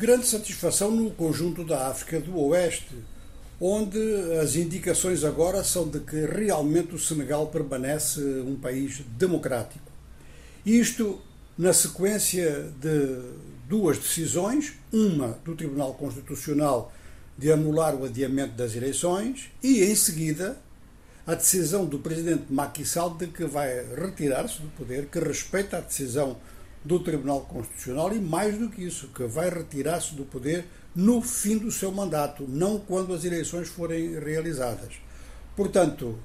Grande satisfação no conjunto da África do Oeste, onde as indicações agora são de que realmente o Senegal permanece um país democrático. Isto na sequência de duas decisões, uma do Tribunal Constitucional de anular o adiamento das eleições e, em seguida, a decisão do presidente Macky Sall de que vai retirar-se do poder, que respeita a decisão do Tribunal Constitucional e, mais do que isso, que vai retirar-se do poder no fim do seu mandato, não quando as eleições forem realizadas. Portanto,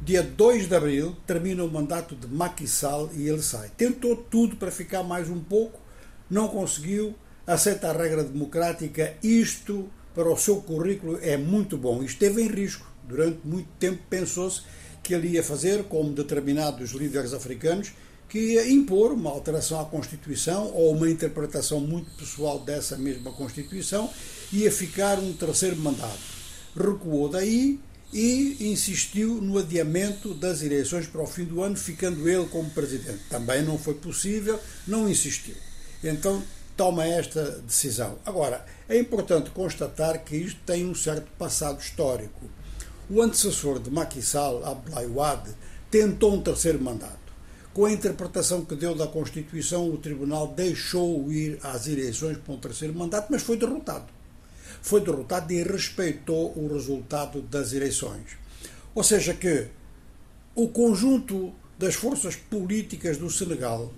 dia 2 de abril termina o mandato de Macky Sall e ele sai. Tentou tudo para ficar mais um pouco, não conseguiu, aceita a regra democrática, isto para o seu currículo é muito bom. Esteve em risco. Durante muito tempo pensou-se que ele ia fazer, como determinados líderes africanos, que ia impor uma alteração à Constituição ou uma interpretação muito pessoal dessa mesma Constituição, ia ficar um terceiro mandato. Recuou daí e insistiu no adiamento das eleições para o fim do ano, ficando ele como presidente. Também não foi possível, não insistiu. Então toma esta decisão. Agora, é importante constatar que isto tem um certo passado histórico. O antecessor de Macky Sall, Abdoulaye Wade, tentou um terceiro mandato. Com a interpretação que deu da Constituição, o Tribunal deixou ir às eleições para um terceiro mandato, mas foi derrotado. Foi derrotado e respeitou o resultado das eleições. Ou seja, que o conjunto das forças políticas do Senegal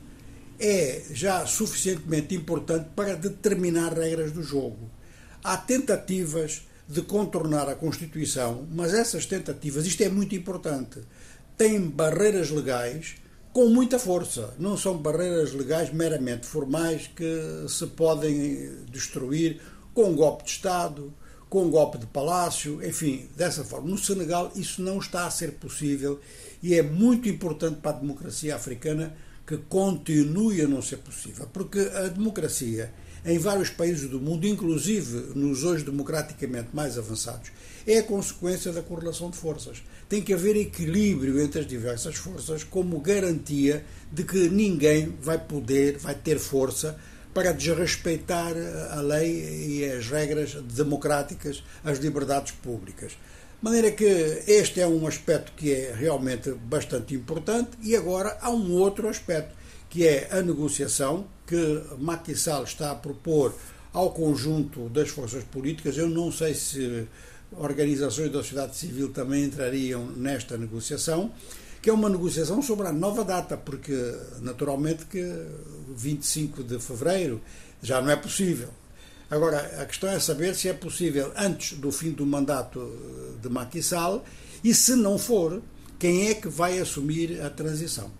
é já suficientemente importante para determinar regras do jogo. Há tentativas de contornar a Constituição, mas essas tentativas, isto é muito importante, têm barreiras legais com muita força. Não são barreiras legais meramente formais que se podem destruir com um golpe de Estado, com um golpe de palácio, enfim, dessa forma. No Senegal isso não está a ser possível e é muito importante para a democracia africana que continue a não ser possível, porque a democracia em vários países do mundo, inclusive nos hoje democraticamente mais avançados, é a consequência da correlação de forças. Tem que haver equilíbrio entre as diversas forças como garantia de que ninguém vai poder, vai ter força para desrespeitar a lei e as regras democráticas, as liberdades públicas. De maneira que este é um aspecto que é realmente bastante importante e agora há um outro aspecto, que é a negociação que Macky Sall está a propor ao conjunto das forças políticas. Eu não sei se organizações da sociedade civil também entrariam nesta negociação, que é uma negociação sobre a nova data, porque naturalmente que 25 de fevereiro já não é possível. Agora, a questão é saber se é possível antes do fim do mandato de Macky Sall e se não for, quem é que vai assumir a transição.